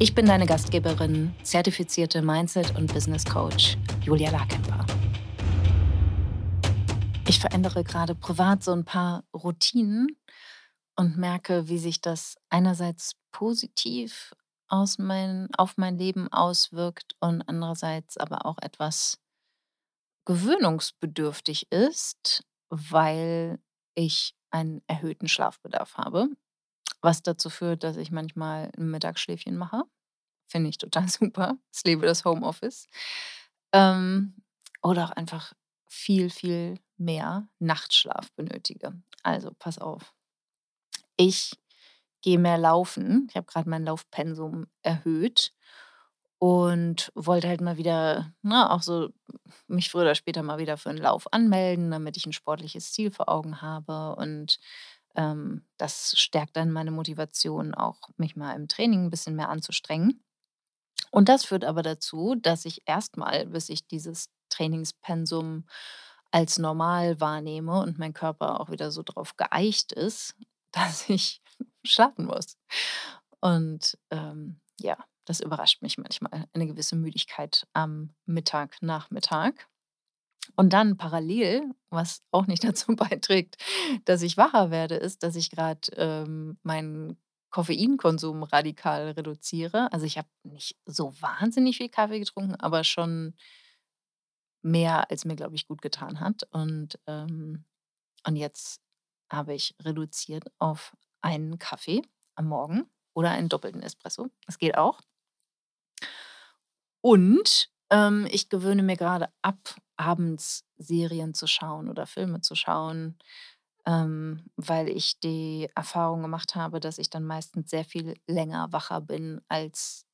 Ich bin deine Gastgeberin, zertifizierte Mindset- und Business Coach Julia Larkemper. Ich verändere gerade privat so ein paar Routinen und merke, wie sich das einerseits positiv aus mein, auf mein Leben auswirkt und andererseits aber auch etwas gewöhnungsbedürftig ist, weil ich einen erhöhten Schlafbedarf habe was dazu führt, dass ich manchmal ein Mittagsschläfchen mache. Finde ich total super. Ich lebe das Homeoffice. Ähm, oder auch einfach viel, viel mehr Nachtschlaf benötige. Also pass auf. Ich gehe mehr laufen. Ich habe gerade mein Laufpensum erhöht und wollte halt mal wieder, ne, auch so mich früher oder später mal wieder für einen Lauf anmelden, damit ich ein sportliches Ziel vor Augen habe und ähm, das stärkt dann meine Motivation, auch mich mal im Training ein bisschen mehr anzustrengen. Und das führt aber dazu, dass ich erstmal, bis ich dieses Trainingspensum als normal wahrnehme und mein Körper auch wieder so drauf geeicht ist, dass ich schlafen muss. Und ähm, ja, das überrascht mich manchmal, eine gewisse Müdigkeit am Mittag, Nachmittag. Und dann parallel, was auch nicht dazu beiträgt, dass ich wacher werde, ist, dass ich gerade ähm, meinen Koffeinkonsum radikal reduziere. Also ich habe nicht so wahnsinnig viel Kaffee getrunken, aber schon mehr, als mir, glaube ich, gut getan hat. Und, ähm, und jetzt habe ich reduziert auf einen Kaffee am Morgen oder einen doppelten Espresso. Das geht auch. Und ähm, ich gewöhne mir gerade ab, abends Serien zu schauen oder Filme zu schauen, ähm, weil ich die Erfahrung gemacht habe, dass ich dann meistens sehr viel länger wacher bin, als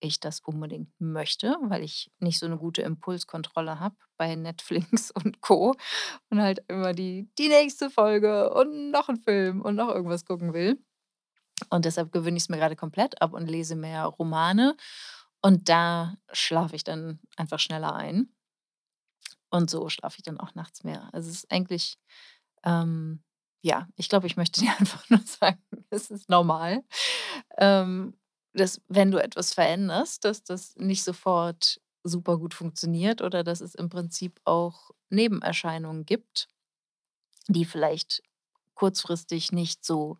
ich das unbedingt möchte, weil ich nicht so eine gute Impulskontrolle habe bei Netflix und Co. und halt immer die die nächste Folge und noch ein Film und noch irgendwas gucken will. Und deshalb gewöhne ich es mir gerade komplett ab und lese mehr Romane und da schlafe ich dann einfach schneller ein. Und so schlafe ich dann auch nachts mehr. Also, es ist eigentlich, ähm ja, ich glaube, ich möchte dir einfach nur sagen, es ist normal, ähm, dass wenn du etwas veränderst, dass das nicht sofort super gut funktioniert oder dass es im Prinzip auch Nebenerscheinungen gibt, die vielleicht kurzfristig nicht so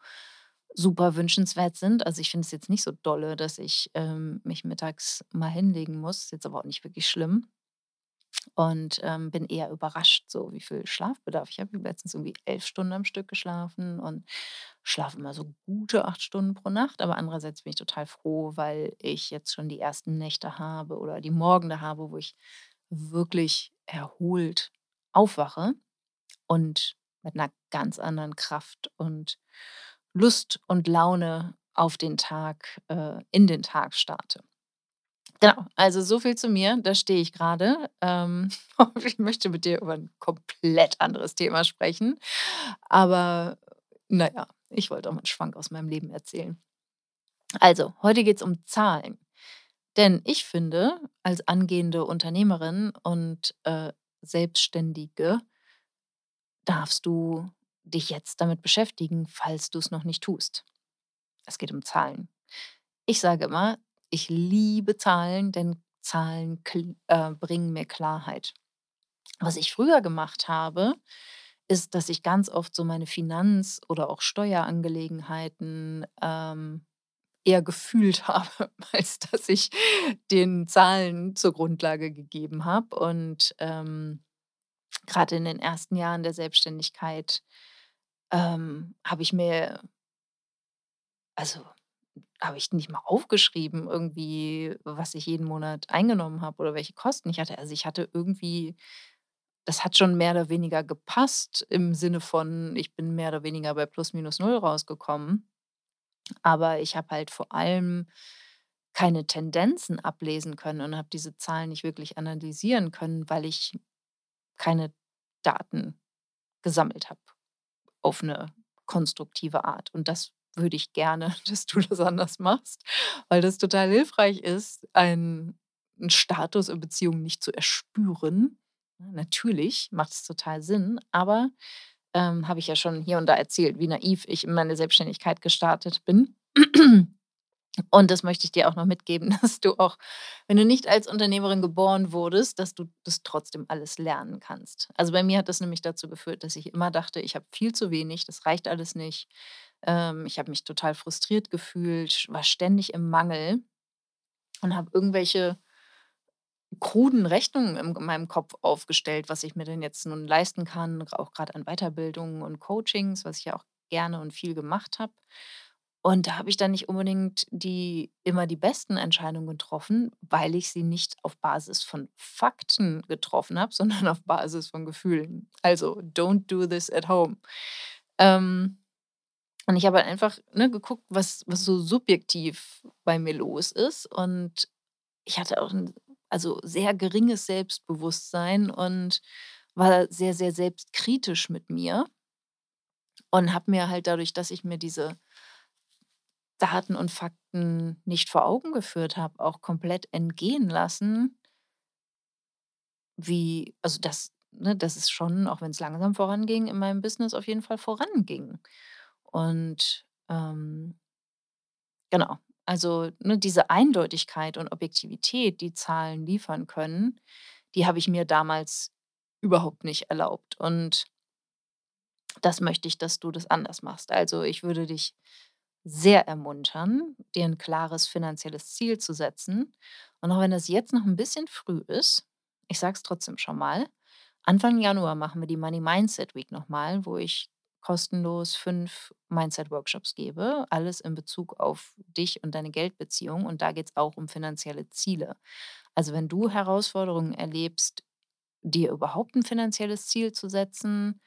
super wünschenswert sind. Also, ich finde es jetzt nicht so dolle, dass ich, ähm, mich mittags mal hinlegen muss, ist jetzt aber auch nicht wirklich schlimm und, ähm, bin eher überrascht, so wie viel Schlafbedarf ich habe. Letztens irgendwie 11 Stunden am Stück geschlafen und schlafe immer so gute 8 Stunden pro Nacht, aber andererseits bin ich total froh, weil ich jetzt schon die ersten Nächte habe oder die Morgende habe, wo ich wirklich erholt aufwache und mit einer ganz anderen Kraft und Lust und Laune auf den Tag äh, in den Tag starte. Genau, also so viel zu mir, da stehe ich gerade. Ähm, ich möchte mit dir über ein komplett anderes Thema sprechen, aber na ja, ich wollte auch mal 'n Schwank aus meinem Leben erzählen. Also, heute geht es um Zahlen, denn ich finde, als angehende Unternehmerin und, äh, Selbstständige darfst du dich jetzt damit beschäftigen, falls du es noch nicht tust. Es geht um Zahlen. Ich sage immer, ich liebe Zahlen, denn Zahlen äh, bringen mir Klarheit. Was ich früher gemacht habe, ist, dass ich ganz oft so meine Finanz oder auch Steuerangelegenheiten, ähm, eher gefühlt habe, als dass ich den Zahlen zur Grundlage gegeben habe. Und, ähm, grade in den ersten Jahren der Selbstständigkeit ähm, habe ich mir also, habe ich nicht mal aufgeschrieben irgendwie, was ich jeden Monat eingenommen habe oder welche Kosten ich hatte. Also, ich hatte irgendwie das hat schon mehr oder weniger gepasst im Sinne von, ich bin mehr oder weniger bei plus minus null rausgekommen. Aber ich habe halt vor allem keine Tendenzen ablesen können und habe diese Zahlen nicht wirklich analysieren können, weil ich keine Daten gesammelt habe auf 'ne konstruktive Art. Und das würde ich gerne, dass du das anders machst, weil das total hilfreich ist, ein 'n Status in Beziehungen nicht zu erspüren. Natürlich macht es total Sinn, aber, ähm, habe ich ja schon hier und da erzählt, wie naiv ich in meine Selbstständigkeit gestartet bin. Und das möchte ich dir auch noch mitgeben, dass du auch, wenn du nicht als Unternehmerin geboren wurdest, dass du das trotzdem alles lernen kannst. Also, bei mir hat das nämlich dazu geführt, dass ich immer dachte, ich habe viel zu wenig, das reicht alles nicht. Ähm, ich habe mich total frustriert gefühlt, war ständig im Mangel und habe irgendwelche kruden Rechnungen in meinem Kopf aufgestellt, was ich mir denn jetzt nun leisten kann, auch grad an Weiterbildungen und Coachings, was ich ja auch gerne und viel gemacht habe. Und da habe ich dann nicht unbedingt die immer die besten Entscheidungen getroffen, weil ich sie nicht auf Basis von Fakten getroffen habe, sondern auf Basis von Gefühlen. Also, don't do this at home. Ähm, und ich habe halt einfach, ne, geguckt, was was so subjektiv bei mir los ist. Und ich hatte auch 'n also, sehr geringes Selbstbewusstsein und war sehr, sehr selbstkritisch mit mir und habe mir halt dadurch, dass ich mir diese Daten und Fakten nicht vor Augen geführt habe, auch komplett entgehen lassen wie also, dass ne, dass es schon, auch wenn's langsam voranging, in meinem Business auf jeden Fall voranging. Und, ähm genau, also, ne, diese Eindeutigkeit und Objektivität, die Zahlen liefern können, die habe ich mir damals überhaupt nicht erlaubt. Und das möchte ich, dass du das anders machst. Also, ich würde dich sehr ermuntern, dir 'n klares finanzielles Ziel zu setzen. Und auch wenn das jetzt noch 'n bisschen früh ist, ich sage es trotzdem schon mal, Anfang Januar machen wir die Money Mindset Week noch mal, wo ich kostenlos 5 Mindset-Workshops gebe, alles in Bezug auf dich und deine Geldbeziehung. Und da geht's auch um finanzielle Ziele. Also, wenn du Herausforderungen erlebst, dir überhaupt 'n finanzielles Ziel zu setzen,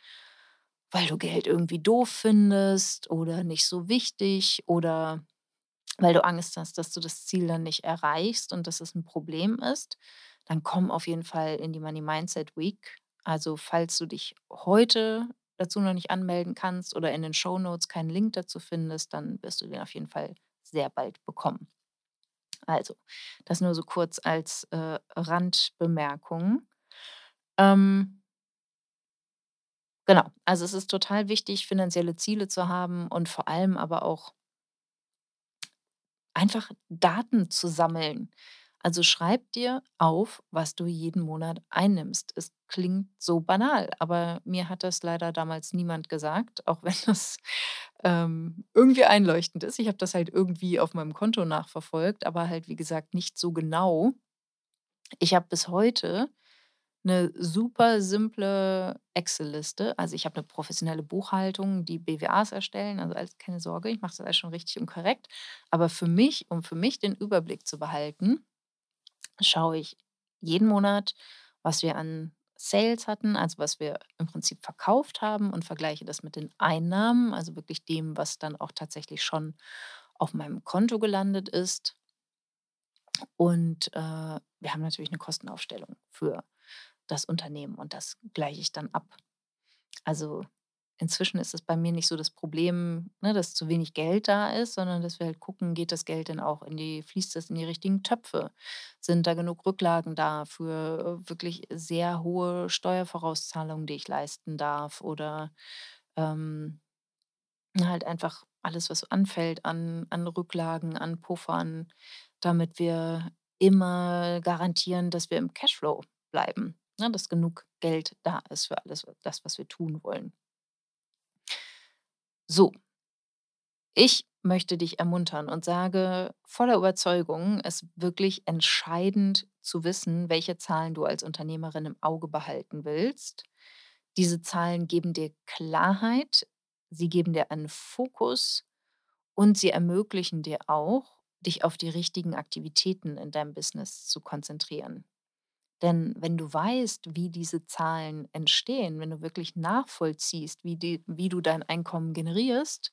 weil du Geld irgendwie doof findest oder nicht so wichtig oder weil du Angst hast, dass du das Ziel dann nicht erreichst und dass es 'n Problem ist, dann komm auf jeden Fall in die Money Mindset Week. Also, falls du dich heute dazu noch nicht anmelden kannst oder in den Shownotes keinen Link dazu findest, dann wirst du den auf jeden Fall sehr bald bekommen. Also, das nur so kurz als, äh, Randbemerkung. Ähm Genau. Also, es ist total wichtig, finanzielle Ziele zu haben und vor allem aber auch einfach Daten zu sammeln. Also, schreib dir auf, was du jeden Monat einnimmst. Es klingt so banal, aber mir hat das leider damals niemand gesagt, auch wenn das, ähm, irgendwie einleuchtend ist. Ich habe das halt irgendwie auf meinem Konto nachverfolgt, aber halt, wie gesagt, nicht so genau. Ich habe bis heute 'ne super simple Excel-Liste. Also, ich habe 'ne professionelle Buchhaltung, die BWAs erstellen, also, keine Sorge, ich mache das alles schon richtig und korrekt. Aber für mich um für mich den Überblick zu behalten, schaue ich jeden Monat, was wir an Sales hatten, also, was wir im Prinzip verkauft haben und vergleiche das mit den Einnahmen, also, wirklich dem, was dann auch tatsächlich schon auf meinem Konto gelandet ist. Und, äh, wir haben natürlich 'ne Kostenaufstellung für das Unternehmen und das gleiche ich dann ab. Also, inzwischen ist es bei mir nicht so das Problem, ne, dass zu wenig Geld da ist, sondern dass wir halt gucken, geht das Geld denn auch in die fließt das in die richtigen Töpfe? Sind da genug Rücklagen da für, äh, wirklich sehr hohe Steuervorauszahlungen, die ich leisten darf oder, ähm, halt einfach alles, was anfällt an an Rücklagen, an Puffern, damit wir immer garantieren, dass wir im Cashflow bleiben, ne, dass genug Geld da ist für alles das, was wir tun wollen. So. Ich möchte dich ermuntern und sage voller Überzeugung, es wirklich entscheidend zu wissen, welche Zahlen du als Unternehmerin im Auge behalten willst. Diese Zahlen geben dir Klarheit, sie geben dir einen Fokus und sie ermöglichen dir auch, dich auf die richtigen Aktivitäten in deinem Business zu konzentrieren. Denn wenn du weißt, wie diese Zahlen entstehen, wenn du wirklich nachvollziehst, wie die wie du dein Einkommen generierst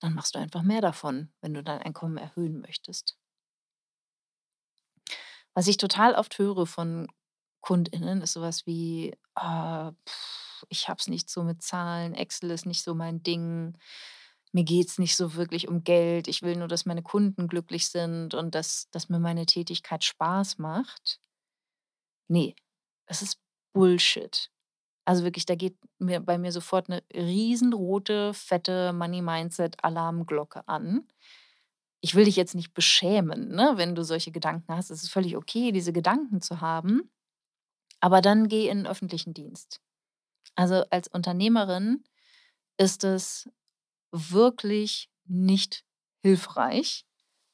dann machst du einfach mehr davon, wenn du dein Einkommen erhöhen möchtest. Was ich total oft höre von KundInnen, ist so was wie: „Ah, ich habe es nicht so mit Zahlen, Excel ist nicht so mein Ding. Mir geht's nicht so wirklich um Geld. Ich will nur, dass meine Kunden glücklich sind und dass dass mir meine Tätigkeit Spaß macht.“ Ne, das ist Bullshit. Also wirklich, da geht mir bei mir sofort 'ne riesenrote, fette Money-Mindset-Alarmglocke an. Ich will dich jetzt nicht beschämen, ne, wenn du solche Gedanken hast. Es ist völlig okay, diese Gedanken zu haben, aber dann geh in 'n öffentlichen Dienst. Also, als Unternehmerin ist es wirklich nicht hilfreich,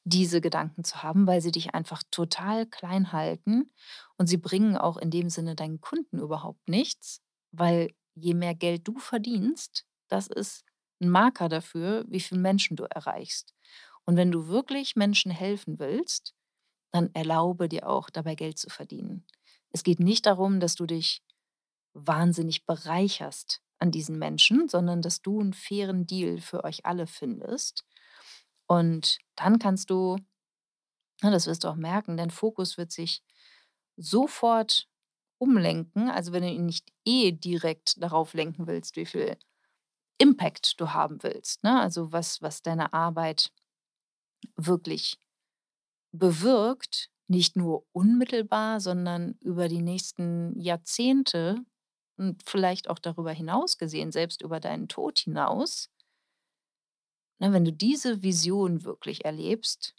diese Gedanken zu haben, weil sie dich einfach total klein halten und sie bringen auch in dem Sinne deinen Kunden überhaupt nichts, weil je mehr Geld du verdienst, das ist 'n Marker dafür, wie viel Menschen du erreichst. Und wenn du wirklich Menschen helfen willst, dann erlaube dir auch, dabei Geld zu verdienen. Es geht nicht darum, dass du dich wahnsinnig bereicherst an diesen Menschen, sondern dass du 'n fairen Deal für euch alle findest. Und dann kannst du ne, das wirst du auch merken, dein Fokus wird sich sofort umlenken. Also, wenn du ihn nicht eh direkt darauf lenken willst, wie viel Impact du haben willst, ne? Also, was was deine Arbeit wirklich bewirkt, nicht nur unmittelbar, sondern über die nächsten Jahrzehnte und vielleicht auch darüber hinaus gesehen, selbst über deinen Tod hinaus ne, wenn du diese Vision wirklich erlebst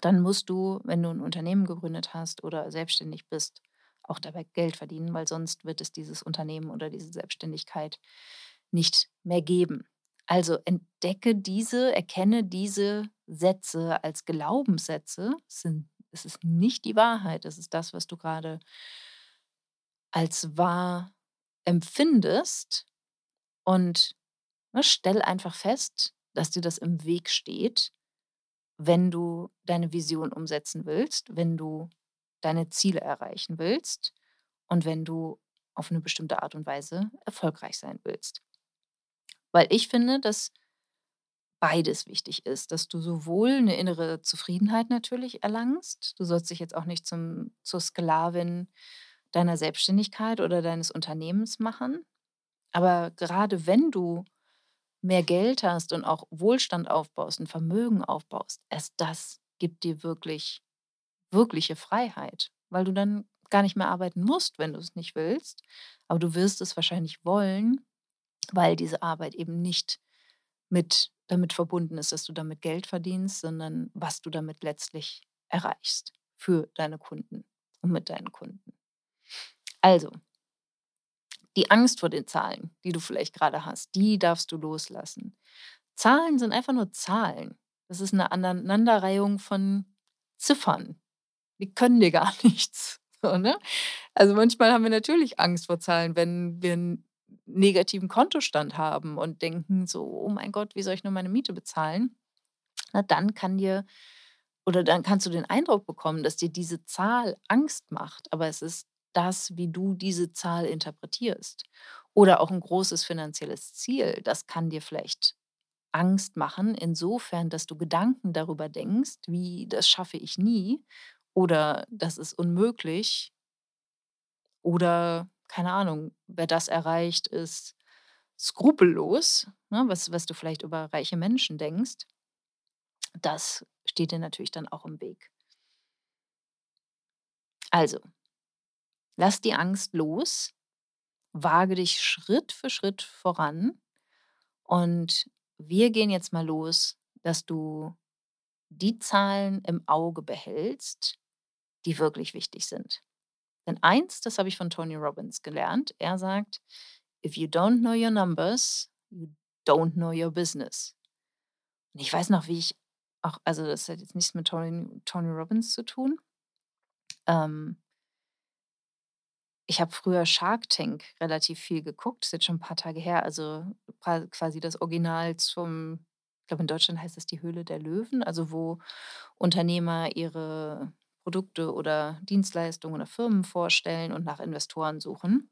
dann musst du, wenn du 'n Unternehmen gegründet hast oder selbstständig bist, auch dabei Geld verdienen, weil sonst wird es dieses Unternehmen oder diese Selbstständigkeit nicht mehr geben. Also, entdecke diese erkenne diese Sätze als Glaubenssätze. Es sind es ist nicht die Wahrheit. Es ist das, was du grade als wahr empfindest und, ne, stell einfach fest, dass dir das im Weg steht, wenn du deine Vision umsetzen willst, wenn du deine Ziele erreichen willst und wenn du auf 'ne bestimmte Art und Weise erfolgreich sein willst. Weil ich finde, dass beides wichtig ist, dass du sowohl 'ne innere Zufriedenheit natürlich erlangst. Du sollst dich jetzt auch nicht zum zur Sklavin deiner Selbstständigkeit oder deines Unternehmens machen. Aber gerade wenn du mehr Geld hast und auch Wohlstand aufbaust und Vermögen aufbaust, erst das gibt dir wirklich wirkliche Freiheit, weil du dann gar nicht mehr arbeiten musst, wenn du's nicht willst. Aber du wirst es wahrscheinlich wollen, weil diese Arbeit eben nicht mit damit verbunden ist, dass du damit Geld verdienst, sondern was du damit letztlich erreichst für deine Kunden und mit deinen Kunden. Also die Angst vor den Zahlen, die du vielleicht grade hast, die darfst du loslassen. Zahlen sind einfach nur Zahlen. Das ist 'ne Aneinanderreihung von Ziffern. Die können dir gar nichts, so, ne? Also, manchmal haben wir natürlich Angst vor Zahlen, wenn wir 'n negativen Kontostand haben und denken so: „Oh mein Gott, wie soll ich nur meine Miete bezahlen?“ Na, dann kann dir oder dann kannst du den Eindruck bekommen, dass dir diese Zahl Angst macht, aber es ist das, wie du diese Zahl interpretierst. Oder auch 'n großes finanzielles Ziel, das kann dir vielleicht Angst machen, insofern, dass du Gedanken darüber denkst, wie: „Das schaffe ich nie“ oder „Das ist unmöglich“ oder keine Ahnung, wer das erreicht, ist skrupellos, ne, was was du vielleicht über reiche Menschen denkst. Das steht dir natürlich dann auch im Weg. Also, lass die Angst los, wage dich Schritt für Schritt voran und wir gehen jetzt mal los, dass du die Zahlen im Auge behältst, die wirklich wichtig sind. Denn eins, das habe ich von Tony Robbins gelernt. Er sagt: „If you don't know your numbers, you don't know your business.“ Und ich weiß noch, wie ich auch also, das hat jetzt nichts mit Tony Tony Robbins zu tun. Ähm ich habe früher Shark Tank relativ viel geguckt, ist jetzt schon 'n paar Tage her, also, qua quasi das Original zum ich glaube, in Deutschland heißt es „Die Höhle der Löwen“, also, wo Unternehmer ihre Produkte oder Dienstleistungen oder Firmen vorstellen und nach Investoren suchen.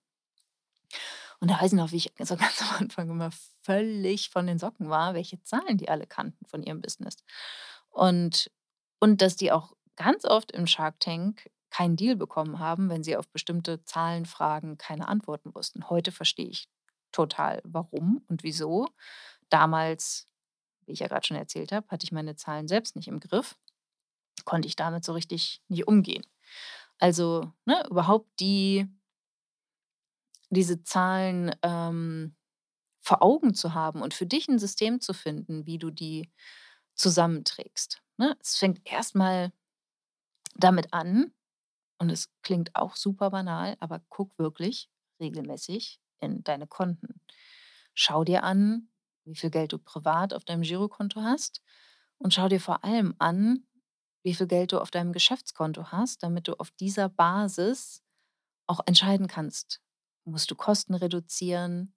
Und da weiß ich noch, wie ich so ganz am Anfang immer völlig von den Socken war, welche Zahlen die alle kannten von ihrem Business. Und und dass die auch ganz oft im Shark Tank keinen Deal bekommen haben, wenn sie auf bestimmte Zahlenfragen keine Antworten wussten. Heute verstehe ich total, warum und wieso. Damals, wie ich ja gerade schon erzählt habe, hatte ich meine Zahlen selbst nicht im Griff, konnte ich damit so richtig nicht umgehen. Also, ne, überhaupt die diese Zahlen, ähm, vor Augen zu haben und für dich ein System zu finden, wie du die zusammenträgst, ne? Es fängt erst mal damit an und es klingt auch super banal, aber guck wirklich regelmäßig in deine Konten. Schau dir an, wie viel Geld du privat auf deinem Girokonto hast und schau dir vor allem an, wie viel Geld du auf deinem Geschäftskonto hast, damit du auf dieser Basis auch entscheiden kannst. Musst du Kosten reduzieren?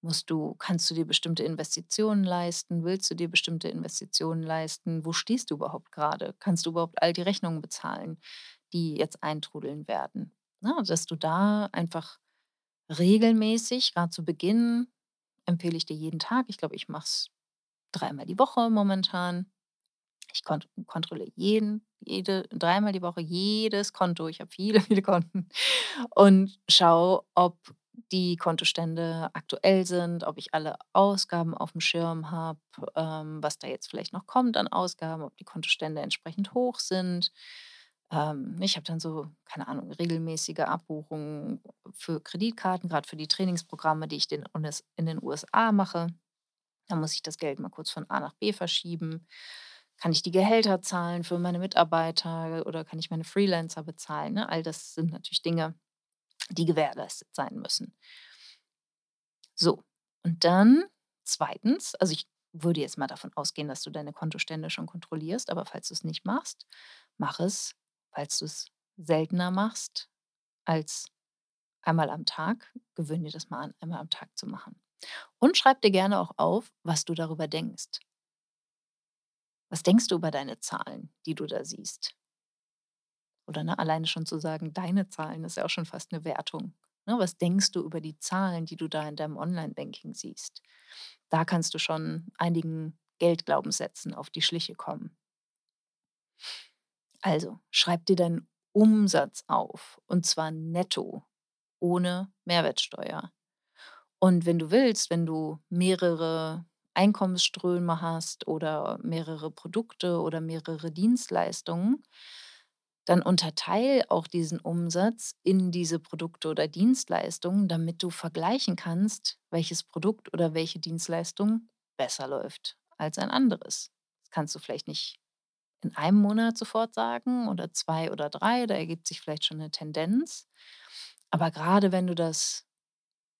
Musst du kannst du dir bestimmte Investitionen leisten? Willst du dir bestimmte Investitionen leisten? Wo stehst du überhaupt gerade? Kannst du überhaupt all die Rechnungen bezahlen, die jetzt eintrudeln werden? Ne, dass du da einfach regelmäßig, gerade zu Beginn empfehle ich dir jeden Tag ich glaube, ich mache es dreimal die Woche momentan. Ich kont kontrolliere jeden jede dreimal die Woche jedes Konto. Ich habe viele, viele Konten und schaue, ob die Kontostände aktuell sind, ob ich alle Ausgaben auf dem Schirm habe, ähm, was da jetzt vielleicht noch kommt an Ausgaben, ob die Kontostände entsprechend hoch sind. Ähm, ich habe dann so, keine Ahnung, regelmäßige Abbuchungen für Kreditkarten, gerade für die Trainingsprogramme, die ich den in den USA mache. Da muss ich das Geld mal kurz von A nach B verschieben. Kann ich die Gehälter zahlen für meine Mitarbeiter oder kann ich meine Freelancer bezahlen, ne? All das sind natürlich Dinge, die gewährleistet sein müssen. So, und dann zweitens, also ich würde jetzt mal davon ausgehen, dass du deine Kontostände schon kontrollierst, aber falls du es nicht machst, mach es, falls du es seltener machst als einmal am Tag, gewöhne dir das mal an, einmal am Tag zu machen. Und schreib dir gerne auch auf, was du darüber denkst. Was denkst du über deine Zahlen, die du da siehst? Oder, ne, alleine schon zu sagen, deine Zahlen ist ja auch schon fast eine Wertung. Ne, was denkst du über die Zahlen, die du da in deinem Online-Banking siehst? Da kannst du schon einigen Geldglaubenssätzen auf die Schliche kommen. Also, schreib dir deinen Umsatz auf, und zwar netto, ohne Mehrwertsteuer. Und wenn du willst, wenn du mehrere Einkommensströme hast oder mehrere Produkte oder mehrere Dienstleistungen, dann unterteile auch diesen Umsatz in diese Produkte oder Dienstleistungen, damit du vergleichen kannst, welches Produkt oder welche Dienstleistung besser läuft als ein anderes. Das kannst du vielleicht nicht in einem Monat sofort sagen oder 2 oder 3. da ergibt sich vielleicht schon eine Tendenz. Aber gerade wenn du das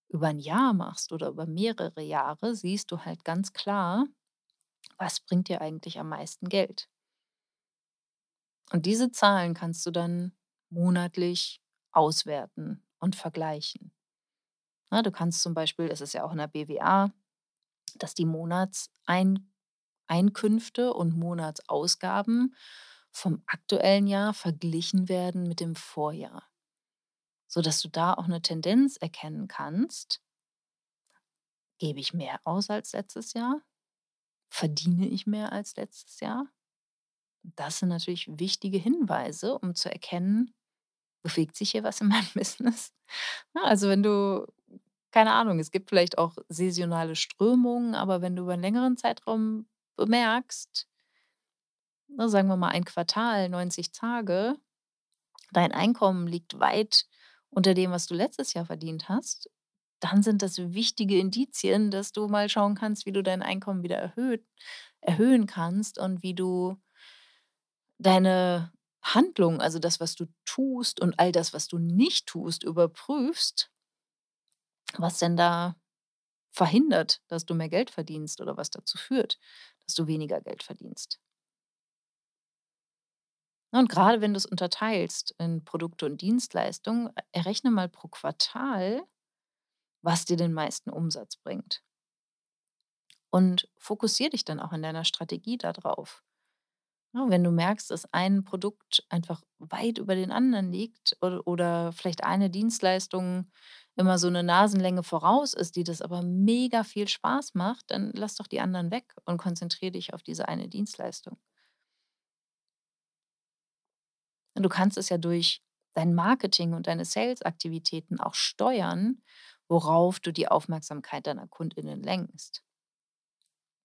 über ein Jahr machst oder über mehrere Jahre, siehst du halt ganz klar, was bringt dir eigentlich am meisten Geld. Und diese Zahlen kannst du dann monatlich auswerten und vergleichen. Ne, du kannst zum Beispiel das ist ja auch in der BWA, dass die Monatseinkünfte und Monatsausgaben vom aktuellen Jahr verglichen werden mit dem Vorjahr, sodass du da auch eine Tendenz erkennen kannst: Gebe ich mehr aus als letztes Jahr? Verdiene ich mehr als letztes Jahr? Das sind natürlich wichtige Hinweise, um zu erkennen, bewegt sich hier was in meinem Business? Ne, also, wenn du keine Ahnung, es gibt vielleicht auch saisonale Strömungen, aber wenn du über 'n längeren Zeitraum bemerkst, ne, sagen wir mal ein Quartal, 90 Tage, dein Einkommen liegt weit unter dem, was du letztes Jahr verdient hast, dann sind das wichtige Indizien, dass du mal schauen kannst, wie du dein Einkommen wieder erhöht erhöhen kannst und wie du deine Handlung, also das, was du tust und all das, was du nicht tust, überprüfst, was denn da verhindert, dass du mehr Geld verdienst oder was dazu führt, dass du weniger Geld verdienst. Und gerade wenn du es unterteilst in Produkte und Dienstleistungen, errechne mal pro Quartal, was dir den meisten Umsatz bringt. Und fokussiere dich dann auch in deiner Strategie darauf. Wenn du merkst, dass ein Produkt einfach weit über den anderen liegt oder oder vielleicht eine Dienstleistung immer so eine Nasenlänge voraus ist, die das aber mega viel Spaß macht, dann lass doch die anderen weg und konzentriere dich auf diese eine Dienstleistung. Du kannst es ja durch dein Marketing und deine Salesaktivitäten auch steuern, worauf du die Aufmerksamkeit deiner KundInnen lenkst.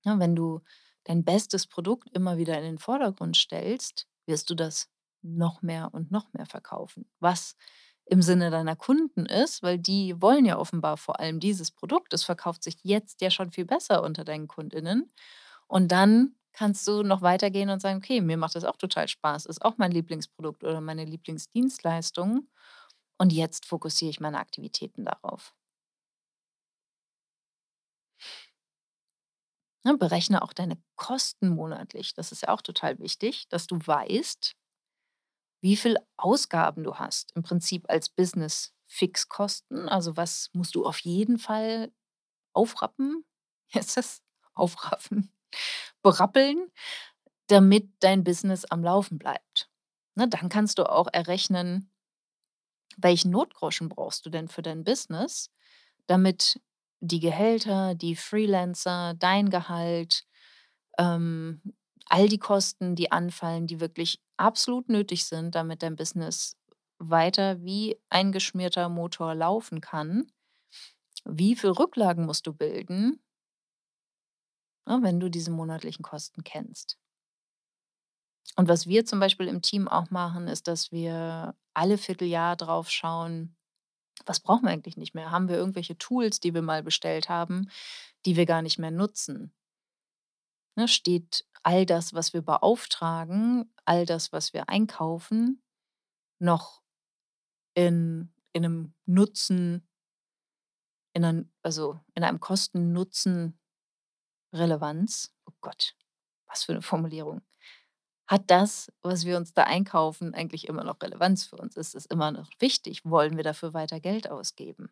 Ja, wenn du dein bestes Produkt immer wieder in den Vordergrund stellst, wirst du das noch mehr und noch mehr verkaufen, was im Sinne deiner Kunden ist, weil die wollen ja offenbar vor allem dieses Produkt. Es verkauft sich jetzt ja schon viel besser unter deinen KundInnen. Und dann kannst du noch weitergehen und sagen: „Okay, mir macht das auch total Spaß, ist auch mein Lieblingsprodukt oder meine Lieblingsdienstleistung und jetzt fokussiere ich meine Aktivitäten darauf.“ Ne, berechne auch deine Kosten monatlich. Das ist ja auch total wichtig, dass du weißt, wie viel Ausgaben du hast. Im Prinzip als Business Fixkosten. Also, was musst du auf jeden Fall aufrappen? Heißt das? Aufraffen, berappeln, damit dein Business am Laufen bleibt. Ne, dann kannst du auch errechnen, welchen Notgroschen brauchst du denn für dein Business, damit die Gehälter, die Freelancer, dein Gehalt, ähm, all die Kosten, die anfallen, die wirklich absolut nötig sind, damit dein Business weiter wie ein geschmierter Motor laufen kann. Wie viel Rücklagen musst du bilden, ne, wenn du diese monatlichen Kosten kennst? Und was wir zum Beispiel im Team auch machen, ist, dass wir alle Vierteljahr drauf schauen, was brauchen wir eigentlich nicht mehr? Haben wir irgendwelche Tools, die wir mal bestellt haben, die wir gar nicht mehr nutzen? Ne, steht all das, was wir beauftragen, all das, was wir einkaufen, noch in in 'nem Nutzen in 'ner also, in einem Kosten-Nutzen-Relevanz? Oh Gott, was für 'ne Formulierung. Hat das, was wir uns da einkaufen, eigentlich immer noch Relevanz für uns? Ist es immer noch wichtig? Wollen wir dafür weiter Geld ausgeben?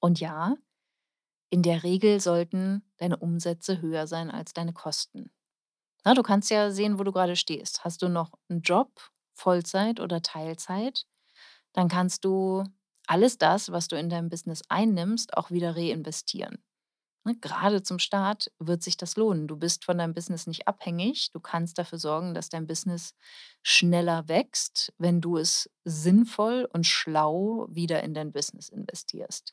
Und ja, in der Regel sollten deine Umsätze höher sein als deine Kosten. Na, du kannst ja sehen, wo du gerade stehst. Hast du noch einen Job, Vollzeit oder Teilzeit, dann kannst du alles das, was du in deinem Business einnimmst, auch wieder reinvestieren. Ne, grade zum Start wird sich das lohnen. Du bist von deinem Business nicht abhängig. Du kannst dafür sorgen, dass dein Business schneller wächst, wenn du es sinnvoll und schlau wieder in dein Business investierst.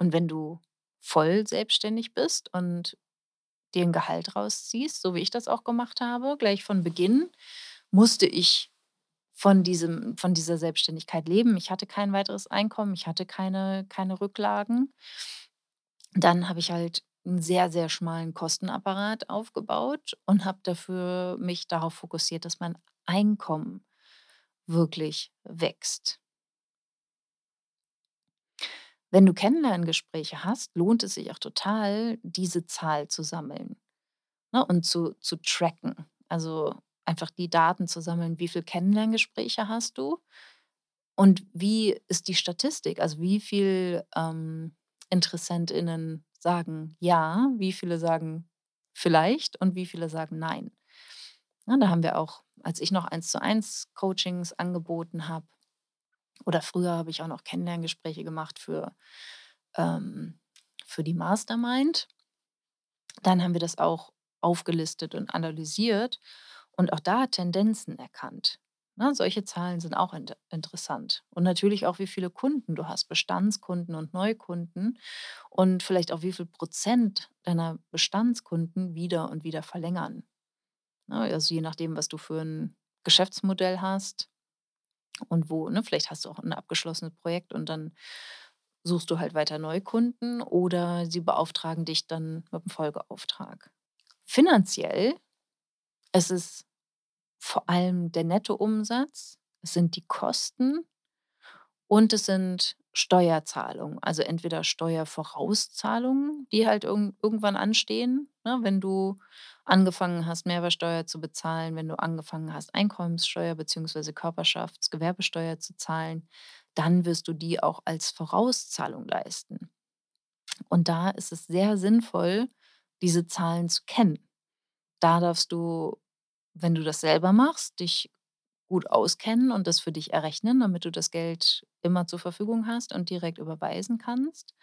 Und wenn du voll selbstständig bist und dir 'n Gehalt rausziehst, so wie ich das auch gemacht habe, gleich von Beginn, musste ich von diesem von dieser Selbstständigkeit leben. Ich hatte kein weiteres Einkommen, ich hatte keine keine Rücklagen. Dann habe ich halt 'n sehr, sehr schmalen Kostenapparat aufgebaut und habe dafür mich darauf fokussiert, dass mein Einkommen wirklich wächst. Wenn du Kennenlerngespräche hast, lohnt es sich auch total, diese Zahl zu sammeln, ne, und zu zu tracken. Also, einfach die Daten zu sammeln, wie viel Kennenlerngespräche hast du und wie ist die Statistik? Also, wie viel, ähm, InteressentInnen sagen ja, wie viele sagen vielleicht und wie viele sagen nein. Ne, da haben wir auch als ich noch Eins-zu-eins-Coachings angeboten habe oder früher habe ich auch noch Kennenlerngespräche gemacht für, ähm für die Mastermind. Dann haben wir das auch aufgelistet und analysiert und auch da Tendenzen erkannt. Ne, solche Zahlen sind auch int interessant. Und natürlich auch, wie viele Kunden du hast, Bestandskunden und Neukunden und vielleicht auch, wie viel Prozent deiner Bestandskunden wieder und wieder verlängern. Ne, also je nachdem, was du für 'n Geschäftsmodell hast und wo ne, vielleicht hast du auch 'n abgeschlossenes Projekt und dann suchst du halt weiter Neukunden oder sie beauftragen dich dann mit 'm Folgeauftrag. Finanziell ist es vor allem der Nettoumsatz, es sind die Kosten und es sind Steuerzahlungen, also entweder Steuervorauszahlungen, die halt irgend irgendwann anstehen, ne, wenn du angefangen hast, Mehrwertsteuer zu bezahlen, wenn du angefangen hast, Einkommenssteuer beziehungsweise Körperschafts-Gewerbesteuer zu zahlen, dann wirst du die auch als Vorauszahlung leisten. Und da ist es sehr sinnvoll, diese Zahlen zu kennen. Da darfst du, wenn du das selber machst, dich gut auskennen und das für dich errechnen, damit du das Geld immer zur Verfügung hast und direkt überweisen kannst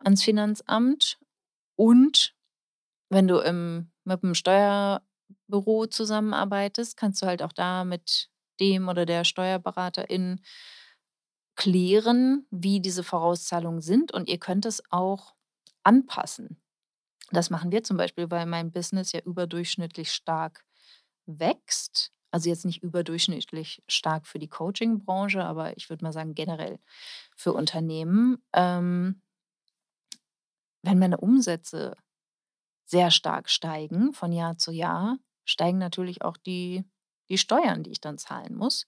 ans Finanzamt. Und wenn du im mit 'm Steuerbüro zusammenarbeitest, kannst du halt auch da mit dem oder der Steuerberaterin klären, wie diese Vorauszahlungen sind und ihr könnt es auch anpassen. Das machen wir zum Beispiel, weil mein Business ja überdurchschnittlich stark wächst. Also, jetzt nicht überdurchschnittlich stark für die Coachingbranche, aber ich würde mal sagen, generell für Unternehmen. Ähm wenn meine Umsätze sehr stark steigen von Jahr zu Jahr, steigen natürlich auch die die Steuern, die ich dann zahlen muss.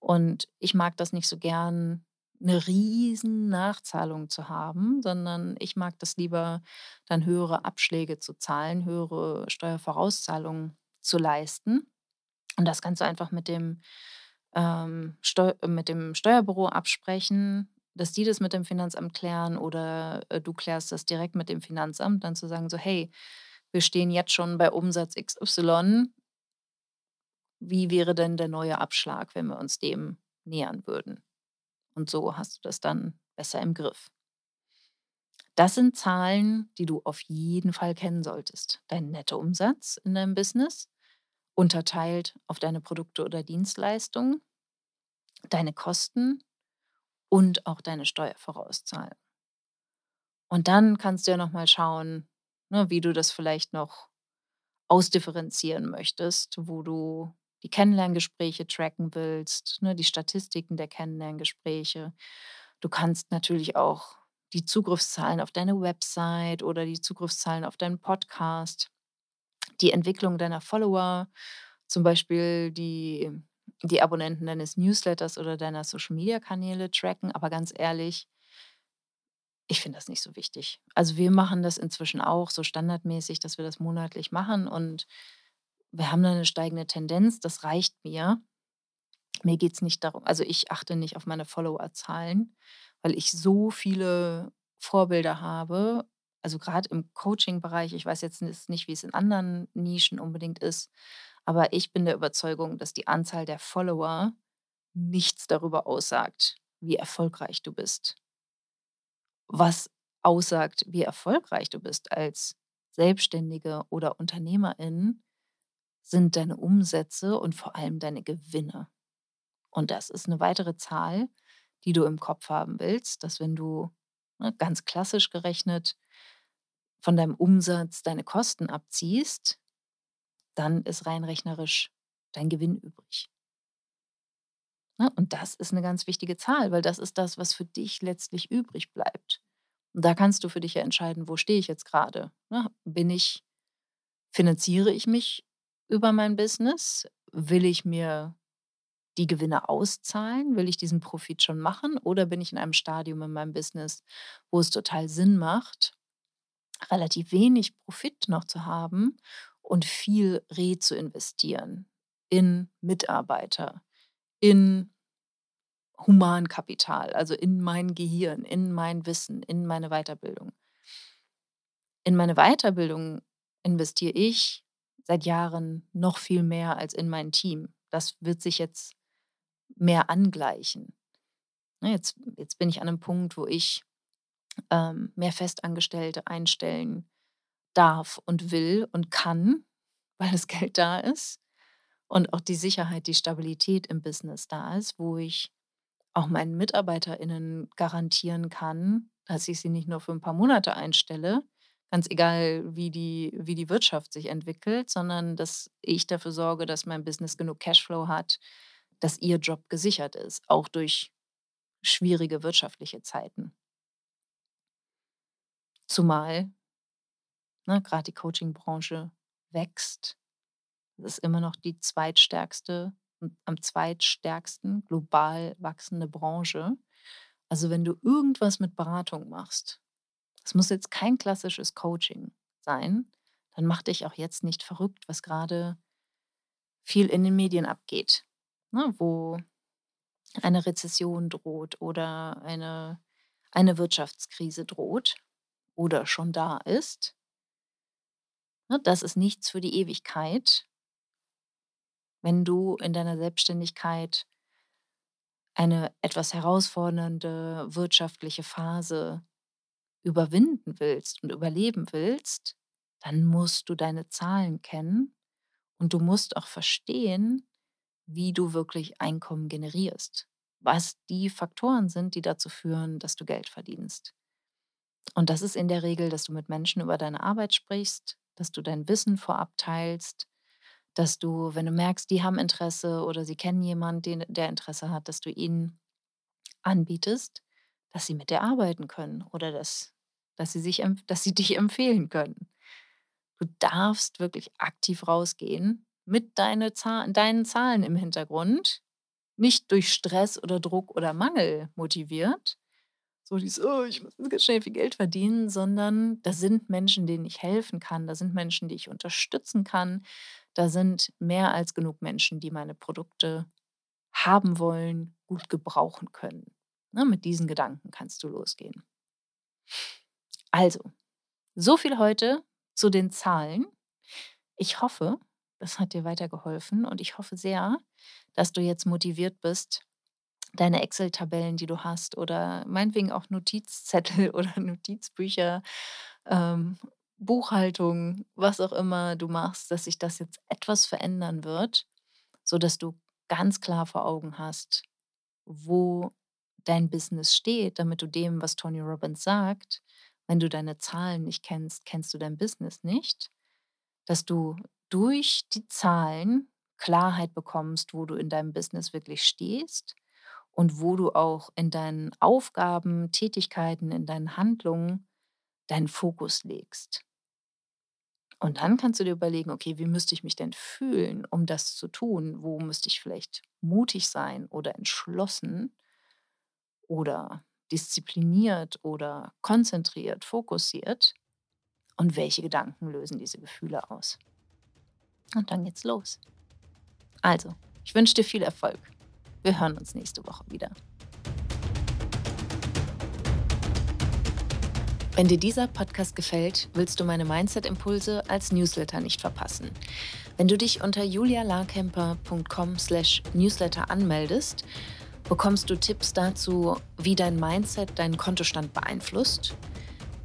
Und ich mag das nicht so gern, 'ne Riesennachzahlung zu haben, sondern ich mag das lieber, dann höhere Abschläge zu zahlen, höhere Steuervorauszahlungen zu leisten und das kannst du einfach mit dem, ähm, Steu mit dem Steuerbüro absprechen, dass die das mit dem Finanzamt klären oder, äh, du klärst das direkt mit dem Finanzamt, dann zu sagen so: „Hey, wir stehen jetzt schon bei Umsatz XY“ „wie wäre denn der neue Abschlag, wenn wir uns dem nähern würden?“ Und so hast du das dann besser im Griff. Das sind Zahlen, die du auf jeden Fall kennen solltest. Dein Nettoumsatz in deinem Business, unterteilt auf deine Produkte oder Dienstleistungen, deine Kosten und auch deine Steuervorauszahlung. Und dann kannst du ja noch mal schauen, ne, wie du das vielleicht noch ausdifferenzieren möchtest, wo du die Kennenlerngespräche tracken willst, ne, die Statistiken der Kennenlerngespräche. Du kannst natürlich auch die Zugriffszahlen auf deine Website oder die Zugriffszahlen auf deinen Podcast, die Entwicklung deiner Follower, zum Beispiel die die Abonnenten deines Newsletters oder deiner Social-Media-Kanäle tracken, aber ganz ehrlich ich finde das nicht so wichtig. Also, wir machen das inzwischen auch so standardmäßig, dass wir das monatlich machen und wir haben da 'ne steigende Tendenz, das reicht mir. Mir geht's nicht darum also, ich achte nicht auf meine Followerzahlen, weil ich so viele Vorbilder habe. Also, grad im Coachingbereich, ich weiß jetzt nicht, wie's in anderen Nischen unbedingt ist, aber ich bin der Überzeugung, dass die Anzahl der Follower nichts darüber aussagt, wie erfolgreich du bist. Was aussagt, wie erfolgreich du bist als Selbstständige oder Unternehmerin, sind deine Umsätze und vor allem deine Gewinne. Und das ist 'ne weitere Zahl, die du im Kopf haben willst, dass wenn du, ne, ganz klassisch gerechnet von deinem Umsatz deine Kosten abziehst, dann ist rein rechnerisch dein Gewinn übrig. Ne, und das ist 'ne ganz wichtige Zahl, weil das ist das, was für dich letztlich übrig bleibt. Und da kannst du für dich ja entscheiden: „Wo stehe ich jetzt grade?“ Ne, bin ich finanziere ich mich über mein Business? Will ich mir die Gewinne auszahlen? Will ich diesen Profit schon machen? Oder bin ich in einem Stadium in meinem Business, wo es total Sinn macht, relativ wenig Profit noch zu haben und viel rezuinvestieren in Mitarbeiter, in Humankapital, also, in mein Gehirn, in mein Wissen, in meine Weiterbildung. In meine Weiterbildung investiere ich seit Jahren noch viel mehr als in mein Team. Das wird sich jetzt mehr angleichen. Ne, jetzt jetzt bin ich an 'nem Punkt, wo ich, ähm, mehr Festangestellte einstellen darf und will und kann, weil das Geld da ist und auch die Sicherheit, die Stabilität im Business da ist, wo ich auch meinen MitarbeiterInnen garantieren kann, dass ich sie nicht nur für 'n paar Monate einstelle, ganz egal, wie die wie die Wirtschaft sich entwickelt, sondern dass ich dafür sorge, dass mein Business genug Cashflow hat, dass ihr Job gesichert ist, auch durch schwierige wirtschaftliche Zeiten. Zumal ne, grad die Coachingbranche wächst. Das ist immer noch die zweitstärkste am zweitstärksten global wachsende Branche. Also, wenn du irgendwas mit Beratung machst, es muss jetzt kein klassisches Coaching sein, dann mach dich auch jetzt nicht verrückt, was grade viel in den Medien abgeht, ne, wo eine Rezession droht oder eine eine Wirtschaftskrise droht oder schon da ist. Ne, das ist nichts für die Ewigkeit. Wenn du in deiner Selbstständigkeit eine etwas herausfordernde wirtschaftliche Phase überwinden willst und überleben willst dann musst du deine Zahlen kennen und du musst auch verstehen, wie du wirklich Einkommen generierst, was die Faktoren sind, die dazu führen, dass du Geld verdienst. Und das ist in der Regel, dass du mit Menschen über deine Arbeit sprichst, dass du dein Wissen vorab teilst, dass du, wenn du merkst, die haben Interesse oder sie kennen jemanden, den, der Interesse hat, dass du ihnen anbietest, dass sie mit dir arbeiten können oder dass, dass, sie sich, dass sie dich empfehlen können. Du darfst wirklich aktiv rausgehen mit deine Zahl deinen Zahlen im Hintergrund, nicht durch Stress oder Druck oder Mangel motiviert, so dieses: „Oh, ich muss ganz schnell viel Geld verdienen“, sondern da sind Menschen, denen ich helfen kann. Da sind Menschen, die ich unterstützen kann. Da sind mehr als genug Menschen, die meine Produkte haben wollen, gut gebrauchen können. Ne, mit diesen Gedanken kannst du losgehen. Also, so viel heute zu den Zahlen. Ich hoffe, das hat dir weitergeholfen und ich hoffe sehr, dass du jetzt motiviert bist, deine Excel-Tabellen, die du hast oder meinetwegen auch Notizzettel oder Notizbücher, ähm, Buchhaltung, was auch immer du machst, dass sich das jetzt etwas verändern wird, sodass du ganz klar vor Augen hast, wo dein Business steht, damit du dem, was Tony Robbins sagt, wenn du deine Zahlen nicht kennst, kennst du dein Business nicht, dass du durch die Zahlen Klarheit bekommst, wo du in deinem Business wirklich stehst und wo du auch in deinen Aufgaben, Tätigkeiten, in deinen Handlungen deinen Fokus legst. Und dann kannst du dir überlegen, okay, wie müsste ich mich denn fühlen, um das zu tun? Wo müsste ich vielleicht mutig sein oder entschlossen oder diszipliniert oder konzentriert, fokussiert? Und welche Gedanken lösen diese Gefühle aus? Und dann geht's los. Also, ich wünsche dir viel Erfolg. Wir hören uns nächste Woche wieder. Wenn dir dieser Podcast gefällt, willst du meine Mindset-Impulse als Newsletter nicht verpassen. Wenn du dich unter julialarkemper.com/newsletter anmeldest, bekommst du Tipps dazu, wie dein Mindset deinen Kontostand beeinflusst,